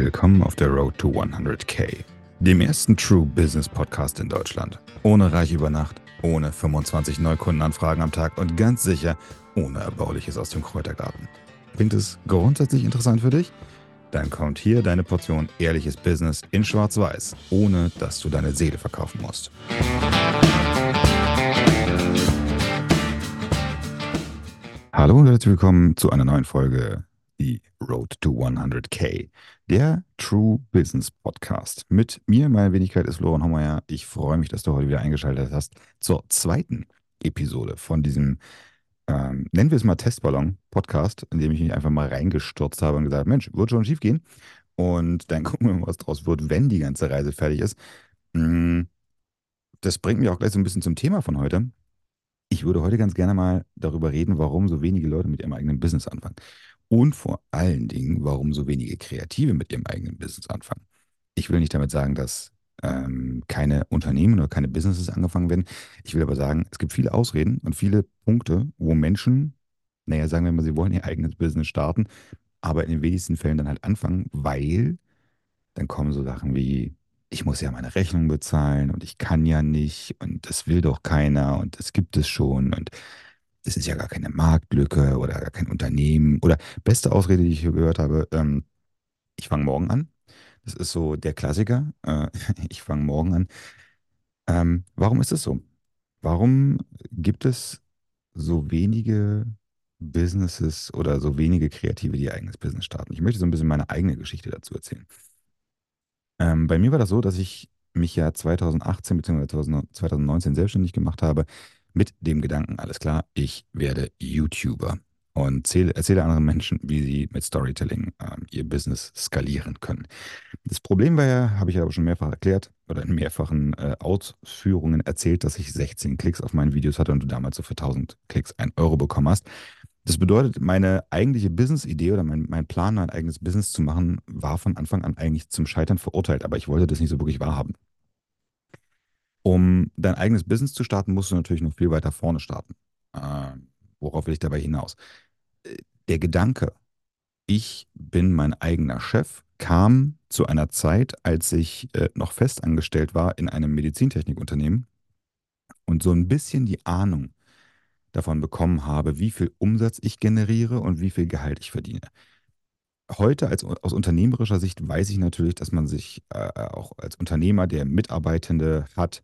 Willkommen auf der Road to 100k, dem ersten True Business Podcast in Deutschland. Ohne Reich über Nacht, ohne 25 Neukundenanfragen am Tag und ganz sicher ohne Erbauliches aus dem Kräutergarten. Klingt es grundsätzlich interessant für dich? Dann kommt hier deine Portion ehrliches Business in Schwarz-Weiß, ohne dass du deine Seele verkaufen musst. Hallo und herzlich willkommen zu einer neuen Folge die Road to 100k, der True Business Podcast. Mit mir, meine Wenigkeit ist Loren Hommeier. Ich freue mich, dass du heute wieder eingeschaltet hast zur zweiten Episode von diesem, ähm, nennen wir es mal Testballon-Podcast, in dem ich mich einfach mal reingestürzt habe und gesagt Mensch, wird schon schief gehen. Und dann gucken wir mal, was draus wird, wenn die ganze Reise fertig ist. Mm, das bringt mich auch gleich so ein bisschen zum Thema von heute. Ich würde heute ganz gerne mal darüber reden, warum so wenige Leute mit ihrem eigenen Business anfangen. Und vor allen Dingen, warum so wenige Kreative mit ihrem eigenen Business anfangen. Ich will nicht damit sagen, dass ähm, keine Unternehmen oder keine Businesses angefangen werden. Ich will aber sagen, es gibt viele Ausreden und viele Punkte, wo Menschen, naja, sagen wir mal, sie wollen ihr eigenes Business starten, aber in den wenigsten Fällen dann halt anfangen, weil dann kommen so Sachen wie, ich muss ja meine Rechnung bezahlen und ich kann ja nicht und das will doch keiner und das gibt es schon und es ist ja gar keine Marktlücke oder gar kein Unternehmen. Oder beste Ausrede, die ich gehört habe, ähm, ich fange morgen an. Das ist so der Klassiker. Äh, ich fange morgen an. Ähm, warum ist es so? Warum gibt es so wenige Businesses oder so wenige Kreative, die ihr eigenes Business starten? Ich möchte so ein bisschen meine eigene Geschichte dazu erzählen. Ähm, bei mir war das so, dass ich mich ja 2018 bzw. 2019 selbstständig gemacht habe mit dem Gedanken, alles klar, ich werde YouTuber und zähle, erzähle anderen Menschen, wie sie mit Storytelling ähm, ihr Business skalieren können. Das Problem war ja, habe ich ja aber schon mehrfach erklärt oder in mehrfachen äh, Ausführungen erzählt, dass ich 16 Klicks auf meinen Videos hatte und du damals so für 1000 Klicks 1 Euro bekommen hast. Das bedeutet, meine eigentliche Business-Idee oder mein, mein Plan, mein eigenes Business zu machen, war von Anfang an eigentlich zum Scheitern verurteilt, aber ich wollte das nicht so wirklich wahrhaben. Um dein eigenes Business zu starten, musst du natürlich noch viel weiter vorne starten. Äh, worauf will ich dabei hinaus? Äh, der Gedanke, ich bin mein eigener Chef, kam zu einer Zeit, als ich äh, noch festangestellt war in einem Medizintechnikunternehmen und so ein bisschen die Ahnung davon bekommen habe, wie viel Umsatz ich generiere und wie viel Gehalt ich verdiene heute als, aus unternehmerischer Sicht weiß ich natürlich, dass man sich äh, auch als Unternehmer, der Mitarbeitende hat,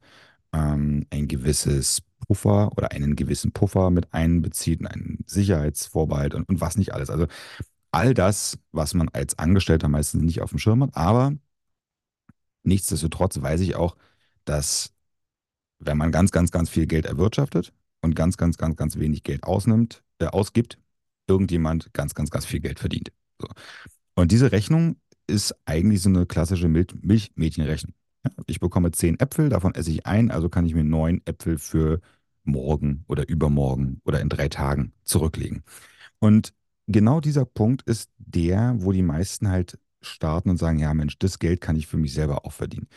ähm, ein gewisses Puffer oder einen gewissen Puffer mit einbezieht und einen Sicherheitsvorbehalt und, und was nicht alles. Also all das, was man als Angestellter meistens nicht auf dem Schirm hat. Aber nichtsdestotrotz weiß ich auch, dass wenn man ganz, ganz, ganz viel Geld erwirtschaftet und ganz, ganz, ganz, ganz wenig Geld ausnimmt, äh, ausgibt, irgendjemand ganz, ganz, ganz viel Geld verdient. So. Und diese Rechnung ist eigentlich so eine klassische Mil Milchmädchenrechnung. Ja, ich bekomme zehn Äpfel, davon esse ich ein, also kann ich mir neun Äpfel für morgen oder übermorgen oder in drei Tagen zurücklegen. Und genau dieser Punkt ist der, wo die meisten halt starten und sagen, ja Mensch, das Geld kann ich für mich selber auch verdienen.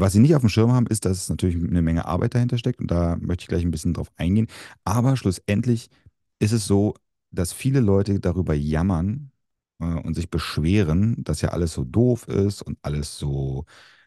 Was sie nicht auf dem Schirm haben, ist, dass natürlich eine Menge Arbeit dahinter steckt und da möchte ich gleich ein bisschen drauf eingehen. Aber schlussendlich ist es so, dass viele Leute darüber jammern, äh, und sich beschweren, dass ja alles so doof ist und alles so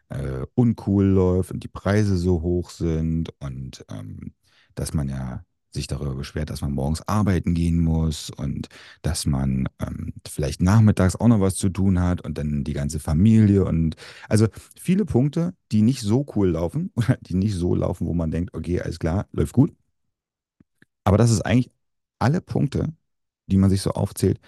äh, uncool läuft und die Preise so hoch sind und ähm, dass man ja sich darüber beschwert, dass man morgens arbeiten gehen muss und dass man ähm, vielleicht nachmittags auch noch was zu tun hat und dann die ganze Familie und also viele Punkte, die nicht so cool laufen oder die nicht so laufen, wo man denkt, okay, alles klar, läuft gut. Aber das ist eigentlich alle Punkte, die man sich so aufzählt,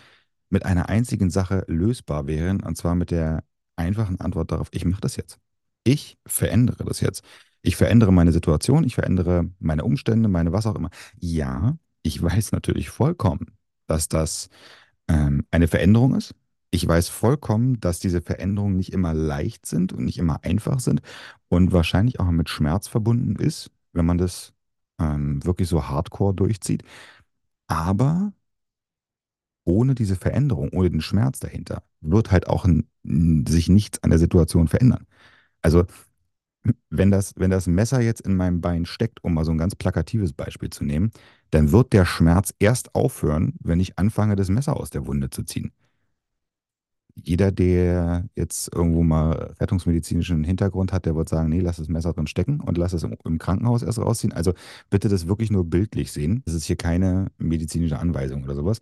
mit einer einzigen Sache lösbar wären, und zwar mit der einfachen Antwort darauf, ich mache das jetzt. Ich verändere das jetzt. Ich verändere meine Situation, ich verändere meine Umstände, meine was auch immer. Ja, ich weiß natürlich vollkommen, dass das ähm, eine Veränderung ist. Ich weiß vollkommen, dass diese Veränderungen nicht immer leicht sind und nicht immer einfach sind und wahrscheinlich auch mit Schmerz verbunden ist, wenn man das ähm, wirklich so hardcore durchzieht. Aber ohne diese Veränderung, ohne den Schmerz dahinter, wird halt auch sich nichts an der Situation verändern. Also, wenn das, wenn das Messer jetzt in meinem Bein steckt, um mal so ein ganz plakatives Beispiel zu nehmen, dann wird der Schmerz erst aufhören, wenn ich anfange, das Messer aus der Wunde zu ziehen. jeder, der jetzt irgendwo mal rettungsmedizinischen Hintergrund hat, der wird sagen, nee, lass das Messer drin stecken und lass es im, im Krankenhaus erst rausziehen. Also bitte das wirklich nur bildlich sehen. Das ist hier keine medizinische Anweisung oder sowas.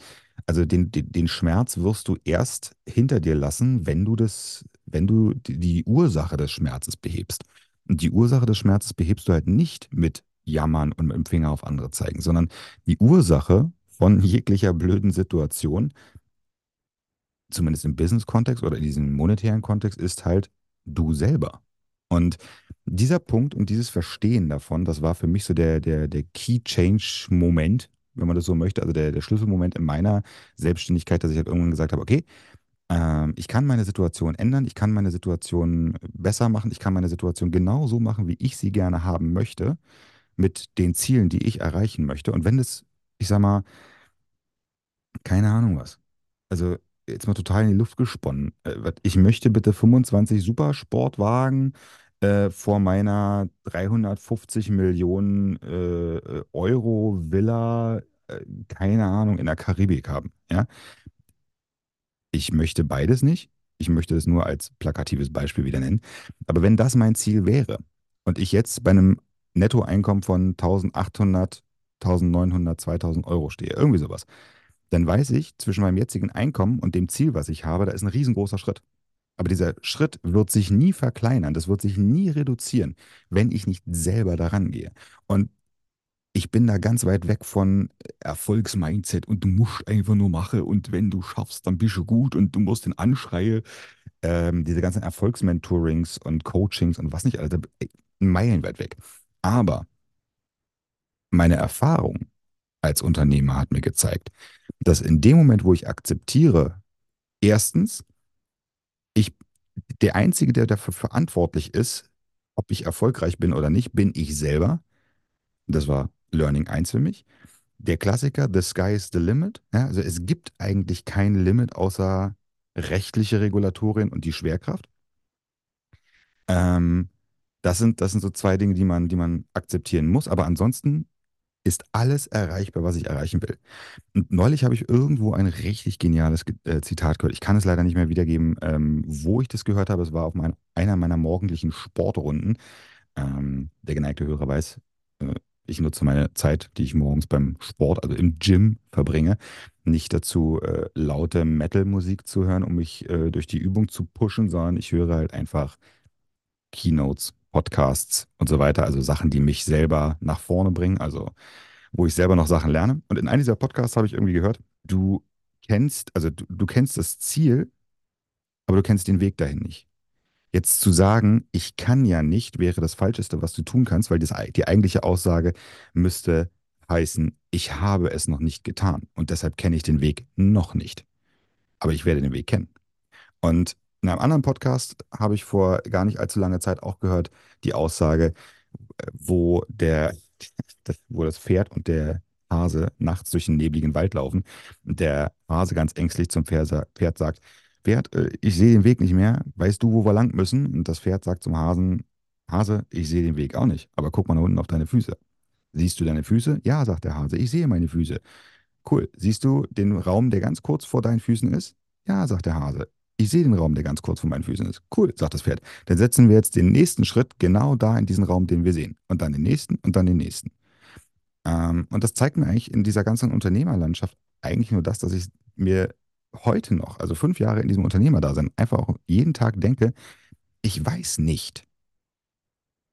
Also den, den, den Schmerz wirst du erst hinter dir lassen, wenn du das, wenn du die, die Ursache des Schmerzes behebst. Und die Ursache des Schmerzes behebst du halt nicht mit Jammern und mit dem Finger auf andere zeigen, sondern die Ursache von jeglicher blöden Situation zumindest im Business-Kontext oder in diesem monetären Kontext, ist halt du selber. Und dieser Punkt und dieses Verstehen davon, das war für mich so der, der, der Key-Change-Moment, wenn man das so möchte, also der, der Schlüsselmoment in meiner Selbstständigkeit, dass ich halt irgendwann gesagt habe, okay, ich kann meine Situation ändern, ich kann meine Situation besser machen, ich kann meine Situation genau so machen, wie ich sie gerne haben möchte, mit den Zielen, die ich erreichen möchte. Und wenn das, ich sag mal, keine Ahnung was. Also jetzt mal total in die Luft gesponnen. Äh, Ich möchte bitte 25 Supersportwagen äh, vor meiner 350 Millionen äh, Euro Villa, äh, keine Ahnung, in der Karibik haben. Ja? Ich möchte beides nicht. Ich möchte es nur als plakatives Beispiel wieder nennen. Aber wenn das mein Ziel wäre und ich jetzt bei einem Nettoeinkommen von 1800, 1900, 2000 Euro stehe, irgendwie sowas, dann weiß ich, zwischen meinem jetzigen Einkommen und dem Ziel, was ich habe, da ist ein riesengroßer Schritt. Aber dieser Schritt wird sich nie verkleinern, das wird sich nie reduzieren, wenn ich nicht selber daran gehe. Und ich bin da ganz weit weg von Erfolgsmindset und du musst einfach nur machen und wenn du schaffst, dann bist du gut und du musst den Anschreie, ähm, diese ganzen Erfolgsmentorings und Coachings und was nicht, Alter, meilenweit weg. Aber meine Erfahrung als Unternehmer hat mir gezeigt, dass in dem Moment, wo ich akzeptiere, erstens, ich, der Einzige, der dafür verantwortlich ist, ob ich erfolgreich bin oder nicht, bin ich selber. Das war Learning eins für mich. Der Klassiker, the sky is the limit. Ja, also es gibt eigentlich kein Limit außer rechtliche Regulatorien und die Schwerkraft. Ähm, das sind, das sind so zwei Dinge, die man, die man akzeptieren muss. Aber ansonsten ist alles erreichbar, was ich erreichen will. Und neulich habe ich irgendwo ein richtig geniales Ge- äh, Zitat gehört. Ich kann es leider nicht mehr wiedergeben, ähm, wo ich das gehört habe. Es war auf mein, einer meiner morgendlichen Sportrunden. Ähm, der geneigte Hörer weiß, äh, ich nutze meine Zeit, die ich morgens beim Sport, also im Gym verbringe, nicht dazu, äh, laute Metal-Musik zu hören, um mich äh, durch die Übung zu pushen, sondern ich höre halt einfach Keynotes, Podcasts und so weiter, also Sachen, die mich selber nach vorne bringen, also wo ich selber noch Sachen lerne. Und in einem dieser Podcasts habe ich irgendwie gehört, du kennst, also du, du kennst das Ziel, aber du kennst den Weg dahin nicht. Jetzt zu sagen, ich kann ja nicht, wäre das Falscheste, was du tun kannst, weil das, die eigentliche Aussage müsste heißen, ich habe es noch nicht getan und deshalb kenne ich den Weg noch nicht. Aber ich werde den Weg kennen. Und in einem anderen Podcast habe ich vor gar nicht allzu langer Zeit auch gehört, die Aussage, wo der, wo das Pferd und der Hase nachts durch den nebligen Wald laufen der Hase ganz ängstlich zum Pferd sagt, Pferd, äh, ich sehe den Weg nicht mehr, weißt du, wo wir lang müssen? Und das Pferd sagt zum Hasen, Hase, ich sehe den Weg auch nicht, aber guck mal nach unten auf deine Füße. Siehst du deine Füße? Ja, sagt der Hase, ich sehe meine Füße. Cool. Siehst du den Raum, der ganz kurz vor deinen Füßen ist? Ja, sagt der Hase. Ich sehe den Raum, der ganz kurz vor meinen Füßen ist. Cool, sagt das Pferd. Dann setzen wir jetzt den nächsten Schritt genau da in diesen Raum, den wir sehen. Und dann den nächsten und dann den nächsten. Ähm, und das zeigt mir eigentlich in dieser ganzen Unternehmerlandschaft eigentlich nur das, dass ich mir heute noch, also fünf Jahre in diesem Unternehmerdasein, einfach auch jeden Tag denke, ich weiß nicht,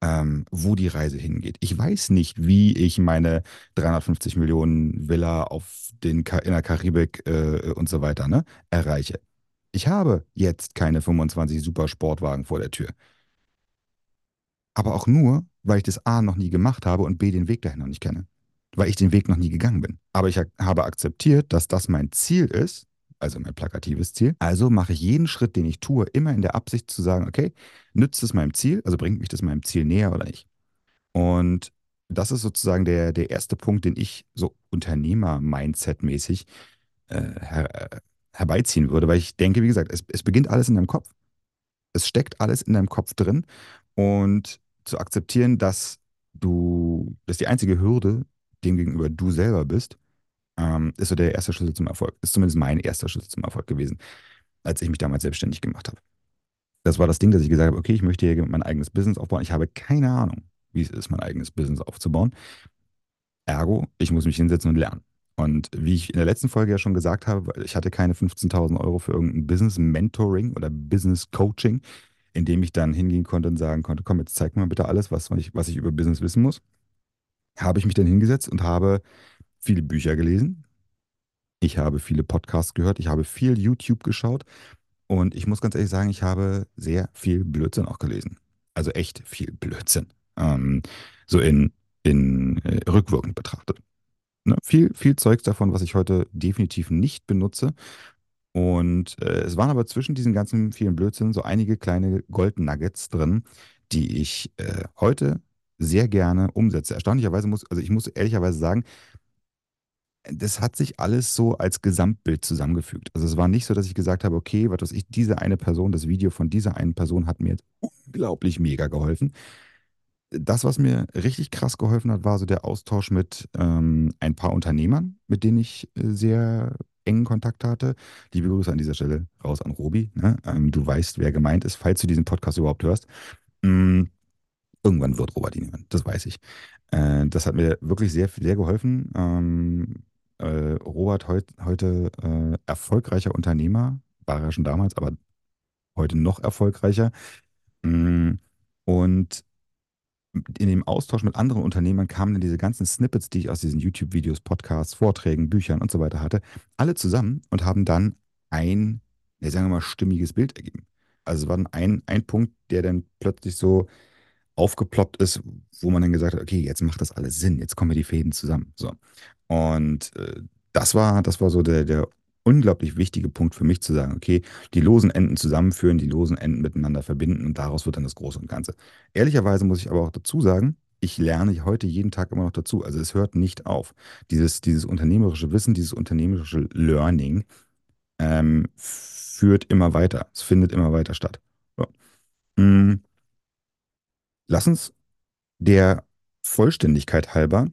ähm, wo die Reise hingeht. Ich weiß nicht, wie ich meine 350 Millionen Villa auf den, Ka- in der Karibik äh, und so weiter ne, erreiche. Ich habe jetzt keine 25 Supersportwagen vor der Tür. Aber auch nur, weil ich das A noch nie gemacht habe und B den Weg dahin noch nicht kenne. Weil ich den Weg noch nie gegangen bin. Aber ich habe akzeptiert, dass das mein Ziel ist, also mein plakatives Ziel. Also mache ich jeden Schritt, den ich tue, immer in der Absicht zu sagen, okay, nützt es meinem Ziel, also bringt mich das meinem Ziel näher oder nicht. Und das ist sozusagen der, der erste Punkt, den ich so Unternehmer-Mindset-mäßig äh, her, äh, herbeiziehen würde, weil ich denke, wie gesagt, es, es beginnt alles in deinem Kopf. Es steckt alles in deinem Kopf drin und zu akzeptieren, dass du, dass die einzige Hürde demgegenüber du selber bist, ähm, ist so der erste Schlüssel zum Erfolg. Ist zumindest mein erster Schlüssel zum Erfolg gewesen. als ich mich damals selbstständig gemacht habe. Das war das Ding, dass ich gesagt habe, okay, ich möchte hier mein eigenes Business aufbauen. Ich habe keine Ahnung, wie es ist, mein eigenes Business aufzubauen. Ergo, ich muss mich hinsetzen und lernen. Und wie ich in der letzten Folge ja schon gesagt habe, ich hatte keine 15.000 Euro für irgendein Business Mentoring oder Business Coaching, in dem ich dann hingehen konnte und sagen konnte, komm, jetzt zeig mir bitte alles, was ich, was ich über Business wissen muss. Habe ich mich dann hingesetzt und habe viele Bücher gelesen. Ich habe viele Podcasts gehört. Ich habe viel YouTube geschaut. Und ich muss ganz ehrlich sagen, ich habe sehr viel Blödsinn auch gelesen. Also echt viel Blödsinn. Ähm, so in, in äh, rückwirkend betrachtet. Ne? Viel, viel Zeugs davon, was ich heute definitiv nicht benutze. Und äh, es waren aber zwischen diesen ganzen vielen Blödsinn so einige kleine Gold-Nuggets drin, die ich äh, heute sehr gerne umsetze. Erstaunlicherweise muss, also ich muss ehrlicherweise sagen, das hat sich alles so als Gesamtbild zusammengefügt. Also es war nicht so, dass ich gesagt habe, okay, was weiß ich, diese eine Person, das Video von dieser einen Person hat mir jetzt unglaublich mega geholfen. Das, was mir richtig krass geholfen hat, war so der Austausch mit ähm, ein paar Unternehmern, mit denen ich äh, sehr engen Kontakt hatte. Liebe Grüße an dieser Stelle raus an Robi. Ne? Ähm, du weißt, wer gemeint ist, falls du diesen Podcast überhaupt hörst. Mm, irgendwann wird Robert ihn hören, das weiß ich. Äh, das hat mir wirklich sehr, sehr geholfen. Ähm, äh, Robert heut, heute äh, erfolgreicher Unternehmer, war er schon damals, aber heute noch erfolgreicher. Mm, Und in dem Austausch mit anderen Unternehmern kamen dann diese ganzen Snippets, die ich aus diesen YouTube-Videos, Podcasts, Vorträgen, Büchern und so weiter hatte, alle zusammen und haben dann ein, ja, sagen wir mal, stimmiges Bild ergeben. Also es war dann ein, ein Punkt, der dann plötzlich so aufgeploppt ist, wo man dann gesagt hat, okay, jetzt macht das alles Sinn, jetzt kommen wir die Fäden zusammen. So. Und äh, das war, das war so der, der unglaublich wichtige Punkt für mich zu sagen, okay, die losen Enden zusammenführen, die losen Enden miteinander verbinden und daraus wird dann das Große und Ganze. Ehrlicherweise muss ich aber auch dazu sagen, ich lerne heute jeden Tag immer noch dazu. Also es hört nicht auf. Dieses, dieses unternehmerische Wissen, dieses unternehmerische Learning ähm, führt immer weiter. Es findet immer weiter statt. So. Mm, Lass uns der Vollständigkeit halber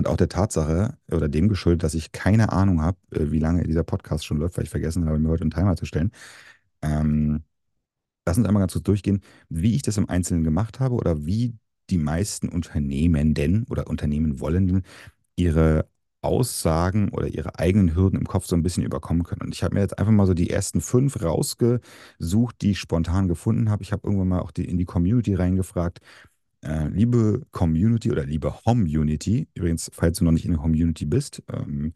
und auch der Tatsache oder dem geschuldet, dass ich keine Ahnung habe, äh, wie lange dieser Podcast schon läuft, weil ich vergessen habe, mir heute einen Timer zu stellen. Ähm, lass uns einmal ganz kurz durchgehen, wie ich das im Einzelnen gemacht habe oder wie die meisten Unternehmenden oder Unternehmen wollenden ihre Aussagen oder ihre eigenen Hürden im Kopf so ein bisschen überkommen können. Und ich habe mir jetzt einfach mal so die ersten fünf rausgesucht, die ich spontan gefunden habe. Ich habe irgendwann mal auch die, in die Community reingefragt. Äh, liebe Community oder liebe Home-Unity, übrigens, falls du noch nicht in der Community bist, ähm,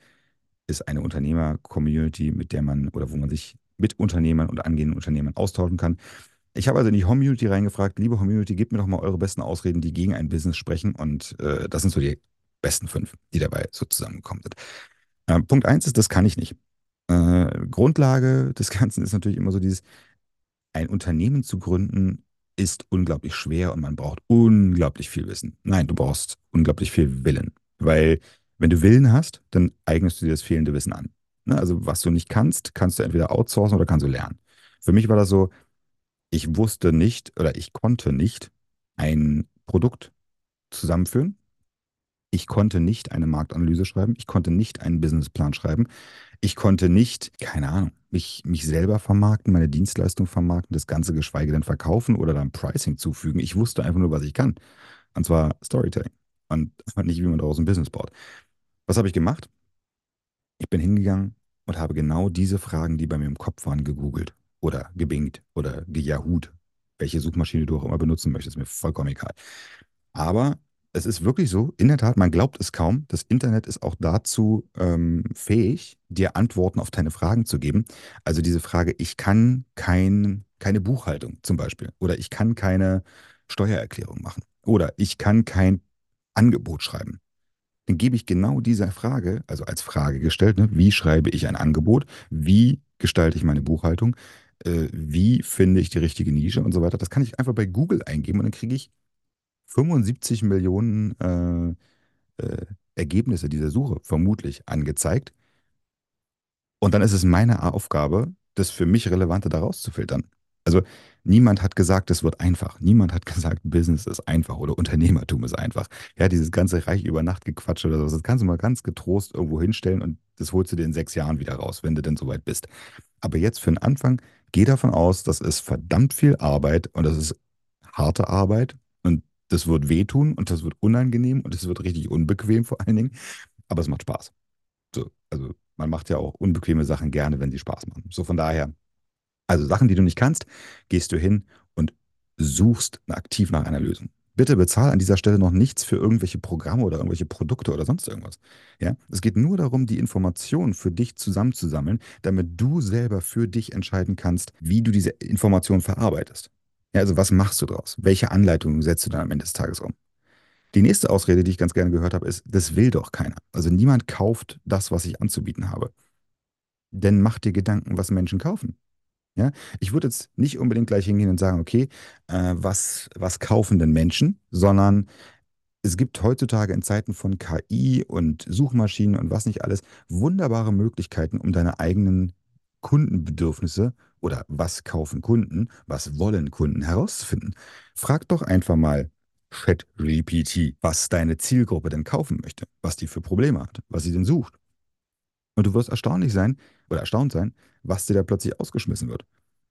ist eine Unternehmer-Community, mit der man oder wo man sich mit Unternehmern und angehenden Unternehmern austauschen kann. Ich habe also in die Community reingefragt, liebe Community, gebt mir doch mal eure besten Ausreden, die gegen ein Business sprechen. Und äh, das sind so die besten fünf, die dabei so zusammengekommen sind. Äh, Punkt eins ist, das kann ich nicht. Äh, Grundlage des Ganzen ist natürlich immer so dieses, ein Unternehmen zu gründen ist unglaublich schwer und man braucht unglaublich viel Wissen. Nein, du brauchst unglaublich viel Willen. Weil wenn du Willen hast, dann eignest du dir das fehlende Wissen an. Ne? Also was du nicht kannst, kannst du entweder outsourcen oder kannst du lernen. Für mich war das so, ich wusste nicht oder ich konnte nicht ein Produkt zusammenführen. Ich konnte nicht eine Marktanalyse schreiben. Ich konnte nicht einen Businessplan schreiben. Ich konnte nicht, keine Ahnung, mich, mich selber vermarkten, meine Dienstleistung vermarkten, das Ganze geschweige denn verkaufen oder dann Pricing zufügen. Ich wusste einfach nur, was ich kann. Und zwar Storytelling. Und nicht, wie man daraus ein Business baut. Was habe ich gemacht? Ich bin hingegangen und habe genau diese Fragen, die bei mir im Kopf waren, gegoogelt oder gebingt oder gejahoot. Welche Suchmaschine du auch immer benutzen möchtest, mir vollkommen egal. Aber es ist wirklich so, in der Tat, man glaubt es kaum, das Internet ist auch dazu ähm, fähig, dir Antworten auf deine Fragen zu geben. Also diese Frage, ich kann kein, keine Buchhaltung zum Beispiel oder ich kann keine Steuererklärung machen oder ich kann kein Angebot schreiben. Dann gebe ich genau diese Frage, also als Frage gestellt, ne, wie schreibe ich ein Angebot, wie gestalte ich meine Buchhaltung, äh, wie finde ich die richtige Nische und so weiter. Das kann ich einfach bei Google eingeben und dann kriege ich 75 Millionen äh, äh, Ergebnisse dieser Suche vermutlich angezeigt. Und dann ist es meine Aufgabe, das für mich Relevante daraus zu filtern. Also niemand hat gesagt, es wird einfach. Niemand hat gesagt, Business ist einfach oder Unternehmertum ist einfach. Ja, dieses ganze Reich über Nacht gequatscht oder sowas, das kannst du mal ganz getrost irgendwo hinstellen und das holst du dir in sechs Jahren wieder raus, wenn du denn soweit bist. Aber jetzt für den Anfang, geh davon aus, das ist verdammt viel Arbeit und das ist harte Arbeit das wird wehtun und das wird unangenehm und es wird richtig unbequem vor allen Dingen. Aber es macht Spaß. So, also man macht ja auch unbequeme Sachen gerne, wenn sie Spaß machen. So von daher, also Sachen, die du nicht kannst, gehst du hin und suchst aktiv nach einer Lösung. Bitte bezahl an dieser Stelle noch nichts für irgendwelche Programme oder irgendwelche Produkte oder sonst irgendwas. Ja? Es geht nur darum, die Informationen für dich zusammenzusammeln, damit du selber für dich entscheiden kannst, wie du diese Informationen verarbeitest. Ja, also was machst du daraus? Welche Anleitungen setzt du dann am Ende des Tages um? Die nächste Ausrede, die ich ganz gerne gehört habe, ist, das will doch keiner. Also niemand kauft das, was ich anzubieten habe. Denn mach dir Gedanken, was Menschen kaufen. Ja, ich würde jetzt nicht unbedingt gleich hingehen und sagen, okay, äh, was, was kaufen denn Menschen, sondern es gibt heutzutage in Zeiten von KI und Suchmaschinen und was nicht alles wunderbare Möglichkeiten, um deine eigenen Kundenbedürfnisse oder was kaufen Kunden, was wollen Kunden herauszufinden. Frag doch einfach mal ChatGPT, was deine Zielgruppe denn kaufen möchte, was die für Probleme hat, was sie denn sucht. Und du wirst erstaunlich sein oder erstaunt sein, was dir da plötzlich ausgeschmissen wird.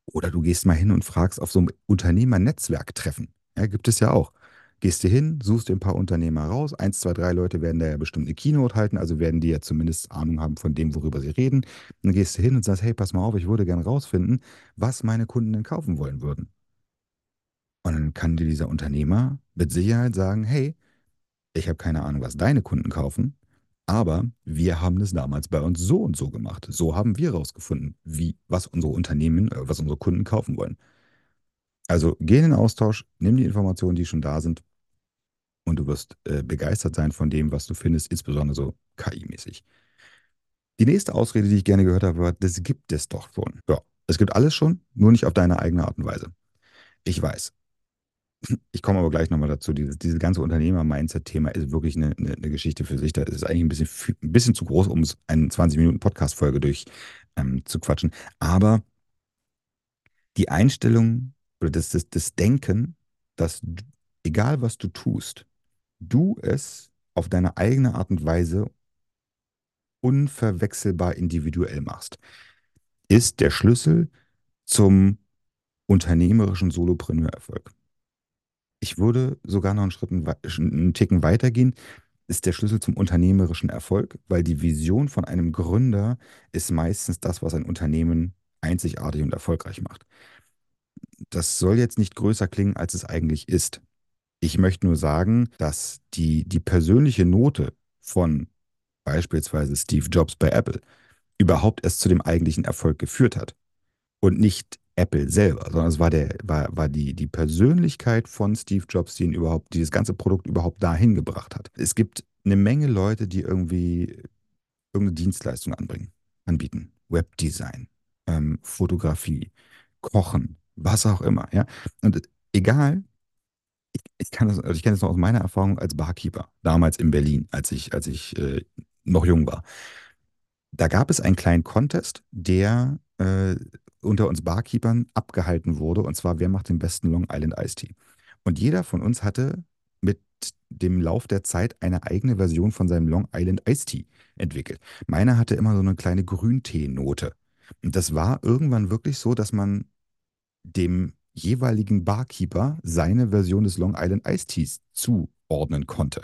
Oder du gehst mal hin und fragst auf so einem Unternehmernetzwerktreffen. Ja, gibt es ja auch. Gehst du hin, suchst dir ein paar Unternehmer raus. Eins, zwei, drei Leute werden da ja bestimmt eine Keynote halten, also werden die ja zumindest Ahnung haben von dem, worüber sie reden. Dann gehst du hin und sagst, hey, pass mal auf, ich würde gerne rausfinden, was meine Kunden denn kaufen wollen würden. Und dann kann dir dieser Unternehmer mit Sicherheit sagen, hey, ich habe keine Ahnung, was deine Kunden kaufen, aber wir haben das damals bei uns so und so gemacht. So haben wir herausgefunden, wie, was unsere Unternehmen, äh, was unsere Kunden kaufen wollen. Also geh in den Austausch, nimm die Informationen, die schon da sind, und du wirst äh, begeistert sein von dem, was du findest, insbesondere so KI-mäßig. Die nächste Ausrede, die ich gerne gehört habe, war, das gibt es doch schon. Ja, es gibt alles schon, nur nicht auf deine eigene Art und Weise. Ich weiß, ich komme aber gleich nochmal dazu. Dieses, dieses ganze Unternehmer-Mindset-Thema ist wirklich eine, eine, eine, Geschichte für sich. Das ist eigentlich ein bisschen, ein bisschen zu groß, um es eine 20-Minuten-Podcast-Folge durch ähm, zu quatschen. Aber die Einstellung oder das, das, das Denken, dass egal was du tust, du es auf deine eigene Art und Weise unverwechselbar individuell machst, ist der Schlüssel zum unternehmerischen Solopreneur-Erfolg ich würde sogar noch einen Schritt, einen Ticken weitergehen, ist der Schlüssel zum unternehmerischen Erfolg, weil die Vision von einem Gründer ist meistens das, was ein Unternehmen einzigartig und erfolgreich macht. Das soll jetzt nicht größer klingen, als es eigentlich ist. Ich möchte nur sagen, dass die, die persönliche Note von beispielsweise Steve Jobs bei Apple überhaupt erst zu dem eigentlichen Erfolg geführt hat und nicht Apple selber, sondern es war, der, war, war die, die Persönlichkeit von Steve Jobs, die ihn überhaupt, dieses ganze Produkt überhaupt dahin gebracht hat. Es gibt eine Menge Leute, die irgendwie irgendeine Dienstleistung anbringen, anbieten. Webdesign, ähm, Fotografie, Kochen, was auch immer. Ja? Und egal, ich, ich, kann das, also ich kenne das noch aus meiner Erfahrung als Barkeeper, damals in Berlin, als ich, als ich äh, noch jung war. Da gab es einen kleinen Contest, der äh, unter uns Barkeepern abgehalten wurde, und zwar, wer macht den besten Long Island Iced Tea? Und jeder von uns hatte mit dem Lauf der Zeit eine eigene Version von seinem Long Island Iced Tea entwickelt. Meiner hatte immer so eine kleine Grünteenote. Und das war irgendwann wirklich so, dass man dem jeweiligen Barkeeper seine Version des Long Island Iced Teas zuordnen konnte.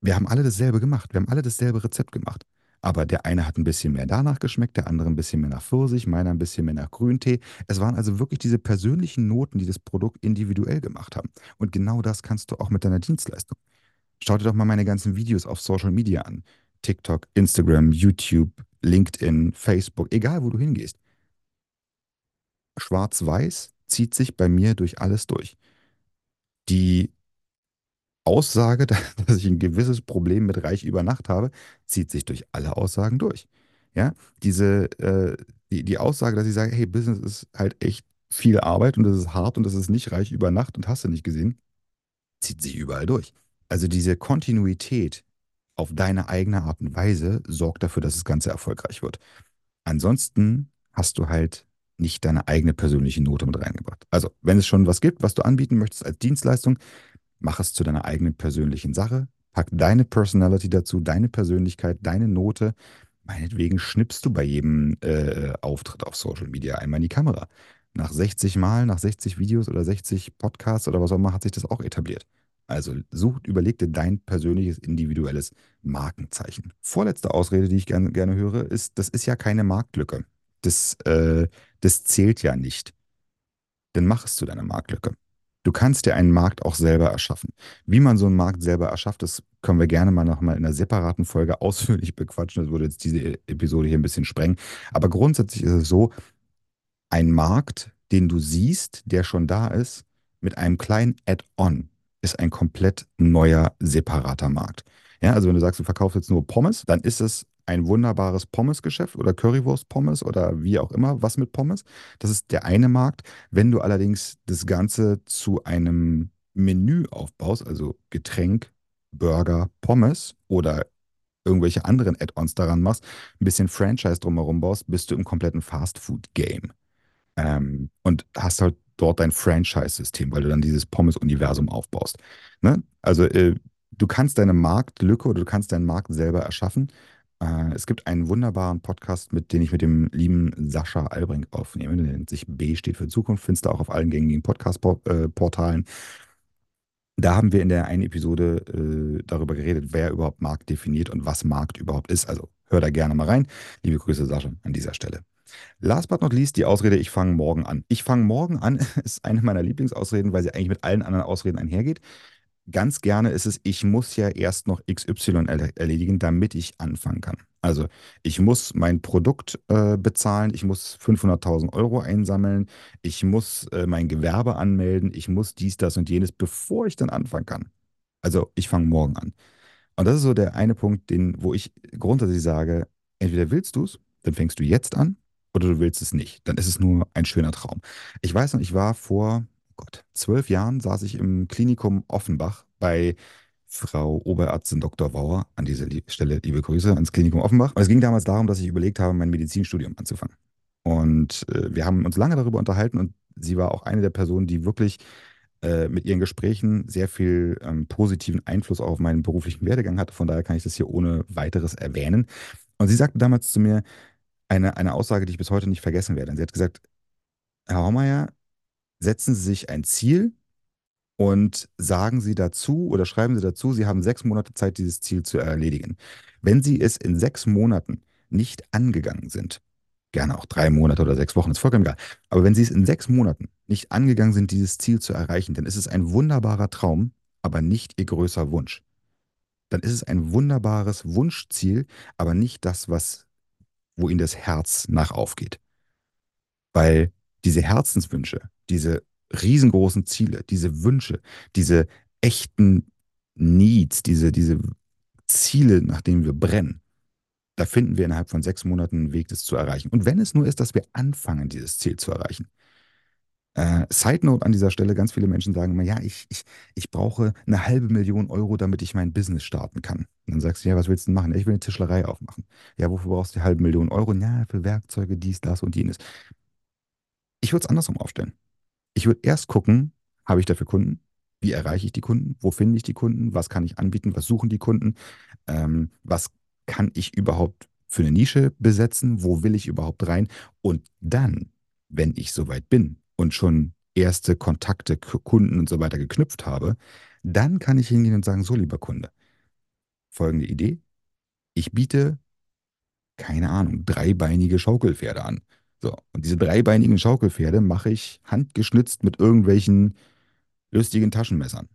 Wir haben alle dasselbe gemacht. Wir haben alle dasselbe Rezept gemacht. Aber der eine hat ein bisschen mehr danach geschmeckt, der andere ein bisschen mehr nach Pfirsich, meiner ein bisschen mehr nach Grüntee. Es waren also wirklich diese persönlichen Noten, die das Produkt individuell gemacht haben. Und genau das kannst du auch mit deiner Dienstleistung. Schau dir doch mal meine ganzen Videos auf Social Media an. TikTok, Instagram, YouTube, LinkedIn, Facebook, egal wo du hingehst. Schwarz-Weiß zieht sich bei mir durch alles durch. Die Aussage, dass ich ein gewisses Problem mit Reich über Nacht habe, zieht sich durch alle Aussagen durch. Ja, diese, äh, die, die Aussage, dass ich sage, hey, Business ist halt echt viel Arbeit und das ist hart und das ist nicht reich über Nacht und hast du nicht gesehen, zieht sich überall durch. Also diese Kontinuität auf deine eigene Art und Weise sorgt dafür, dass das Ganze erfolgreich wird. Ansonsten hast du halt nicht deine eigene persönliche Note mit reingebracht. Also, wenn es schon was gibt, was du anbieten möchtest als Dienstleistung, Mach es zu deiner eigenen persönlichen Sache. Pack deine Personality dazu, deine Persönlichkeit, deine Note Meinetwegen schnippst du bei jedem äh, Auftritt auf Social Media einmal in die Kamera. Nach 60 Mal, nach 60 Videos oder 60 Podcasts oder was auch immer hat sich das auch etabliert. Also such, überleg dir dein persönliches, individuelles Markenzeichen. Vorletzte Ausrede, die ich gerne, gerne höre, ist, das ist ja keine Marktlücke. Das, äh, das zählt ja nicht. Dann machst du deine Marktlücke. Du kannst dir einen Markt auch selber erschaffen. Wie man so einen Markt selber erschafft, das können wir gerne mal nochmal in einer separaten Folge ausführlich bequatschen. Das würde jetzt diese Episode hier ein bisschen sprengen. Aber grundsätzlich ist es so, ein Markt, den du siehst, der schon da ist, mit einem kleinen Add-on, ist ein komplett neuer, separater Markt. Ja, also wenn du sagst, du verkaufst jetzt nur Pommes, dann ist es ein wunderbares Pommesgeschäft oder Currywurst-Pommes oder wie auch immer, was mit Pommes. Das ist der eine Markt. Wenn du allerdings das Ganze zu einem Menü aufbaust, also Getränk, Burger, Pommes oder irgendwelche anderen Add-ons daran machst, ein bisschen Franchise drumherum baust, bist du im kompletten Fast-Food-Game. Ähm, und hast halt dort dein Franchise-System, weil du dann dieses Pommes-Universum aufbaust. Ne? Also äh, du kannst deine Marktlücke oder du kannst deinen Markt selber erschaffen. Äh, es gibt einen wunderbaren Podcast, mit dem ich mit dem lieben Sascha Albring aufnehme. Der nennt sich B steht für Zukunft, findest du auch auf allen gängigen Podcast-Portalen. Da haben wir in der einen Episode äh, darüber geredet, wer überhaupt Markt definiert und was Markt überhaupt ist. Also hör da gerne mal rein. Liebe Grüße, Sascha, an dieser Stelle. Last but not least, die Ausrede, ich fange morgen an. Ich fange morgen an ist eine meiner Lieblingsausreden, weil sie eigentlich mit allen anderen Ausreden einhergeht. Ganz gerne ist es, ich muss ja erst noch XY erle- erledigen, damit ich anfangen kann. Also ich muss mein Produkt äh, bezahlen, ich muss 500.000 Euro einsammeln, ich muss äh, mein Gewerbe anmelden, ich muss dies, das und jenes, bevor ich dann anfangen kann. Also ich fange morgen an. Und das ist so der eine Punkt, den, wo ich grundsätzlich sage, entweder willst du es, dann fängst du jetzt an, oder du willst es nicht. Dann ist es nur ein schöner Traum. Ich weiß noch, ich war vor, Gott, zwölf Jahren saß ich im Klinikum Offenbach bei Frau Oberärztin Dr. Wauer. An dieser Stelle liebe Grüße ans Klinikum Offenbach. Und es ging damals darum, dass ich überlegt habe, mein Medizinstudium anzufangen. Und äh, wir haben uns lange darüber unterhalten und sie war auch eine der Personen, die wirklich äh, mit ihren Gesprächen sehr viel ähm, positiven Einfluss auf meinen beruflichen Werdegang hatte. Von daher kann ich das hier ohne weiteres erwähnen. Und sie sagte damals zu mir eine, eine Aussage, die ich bis heute nicht vergessen werde. Und sie hat gesagt, Herr Hommeier, setzen Sie sich ein Ziel und sagen Sie dazu oder schreiben Sie dazu, Sie haben sechs Monate Zeit, dieses Ziel zu erledigen. Wenn Sie es in sechs Monaten nicht angegangen sind, gerne auch drei Monate oder sechs Wochen, ist vollkommen egal, aber wenn Sie es in sechs Monaten nicht angegangen sind, dieses Ziel zu erreichen, dann ist es ein wunderbarer Traum, aber nicht Ihr größer Wunsch. Dann ist es ein wunderbares Wunschziel, aber nicht das, was, wo Ihnen das Herz nach aufgeht. Weil diese Herzenswünsche, diese riesengroßen Ziele, diese Wünsche, diese echten Needs, diese, diese Ziele, nach denen wir brennen, da finden wir innerhalb von sechs Monaten einen Weg, das zu erreichen. Und wenn es nur ist, dass wir anfangen, dieses Ziel zu erreichen. Äh, Side Note an dieser Stelle, ganz viele Menschen sagen immer, ja, ich, ich, ich brauche eine halbe Million Euro, damit ich mein Business starten kann. Und dann sagst du, ja, was willst du denn machen? Ich will eine Tischlerei aufmachen. Ja, wofür brauchst du die halbe Million Euro? Ja, für Werkzeuge, dies, das und jenes. Ich würde es andersrum aufstellen. Ich würde erst gucken, habe ich dafür Kunden? Wie erreiche ich die Kunden? Wo finde ich die Kunden? Was kann ich anbieten? Was suchen die Kunden? Ähm, was kann ich überhaupt für eine Nische besetzen? Wo will ich überhaupt rein? Und dann, wenn ich soweit bin und schon erste Kontakte, Kunden und so weiter geknüpft habe, dann kann ich hingehen und sagen, so lieber Kunde, folgende Idee. Ich biete, keine Ahnung, dreibeinige Schaukelpferde an. So, und diese dreibeinigen Schaukelpferde mache ich handgeschnitzt mit irgendwelchen lustigen Taschenmessern.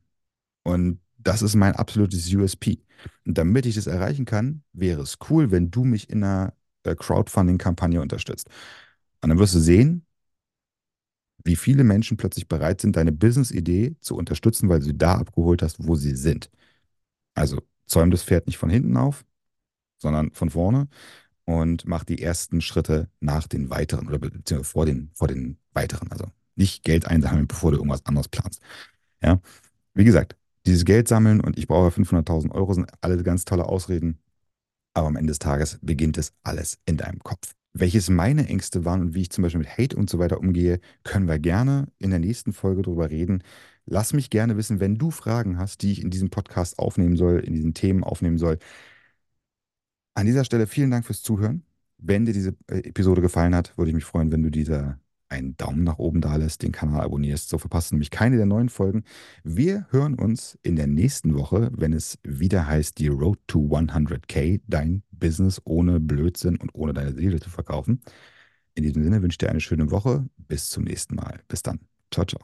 Und das ist mein absolutes USP. Und damit ich das erreichen kann, wäre es cool, wenn du mich in einer äh, Crowdfunding-Kampagne unterstützt. Und dann wirst du sehen, wie viele Menschen plötzlich bereit sind, deine Business-Idee zu unterstützen, weil du sie da abgeholt hast, wo sie sind. Also zäum das Pferd nicht von hinten auf, sondern von vorne und mach die ersten Schritte nach den weiteren oder beziehungsweise vor den, vor den weiteren. Also nicht Geld einsammeln, bevor du irgendwas anderes planst. Ja, wie gesagt, dieses Geld sammeln und ich brauche 500.000 Euro sind alle ganz tolle Ausreden, aber am Ende des Tages beginnt es alles in deinem Kopf. Welches meine Ängste waren und wie ich zum Beispiel mit Hate und so weiter umgehe, können wir gerne in der nächsten Folge drüber reden. Lass mich gerne wissen, wenn du Fragen hast, die ich in diesem Podcast aufnehmen soll, in diesen Themen aufnehmen soll. An dieser Stelle vielen Dank fürs Zuhören. Wenn dir diese äh, Episode gefallen hat, würde ich mich freuen, wenn du dieser einen Daumen nach oben da lässt, den Kanal abonnierst. So verpasst du nämlich keine der neuen Folgen. Wir hören uns in der nächsten Woche, wenn es wieder heißt, die Road to 100k, dein Business ohne Blödsinn und ohne deine Seele zu verkaufen. In diesem Sinne wünsche ich dir eine schöne Woche. Bis zum nächsten Mal. Bis dann. Ciao, ciao.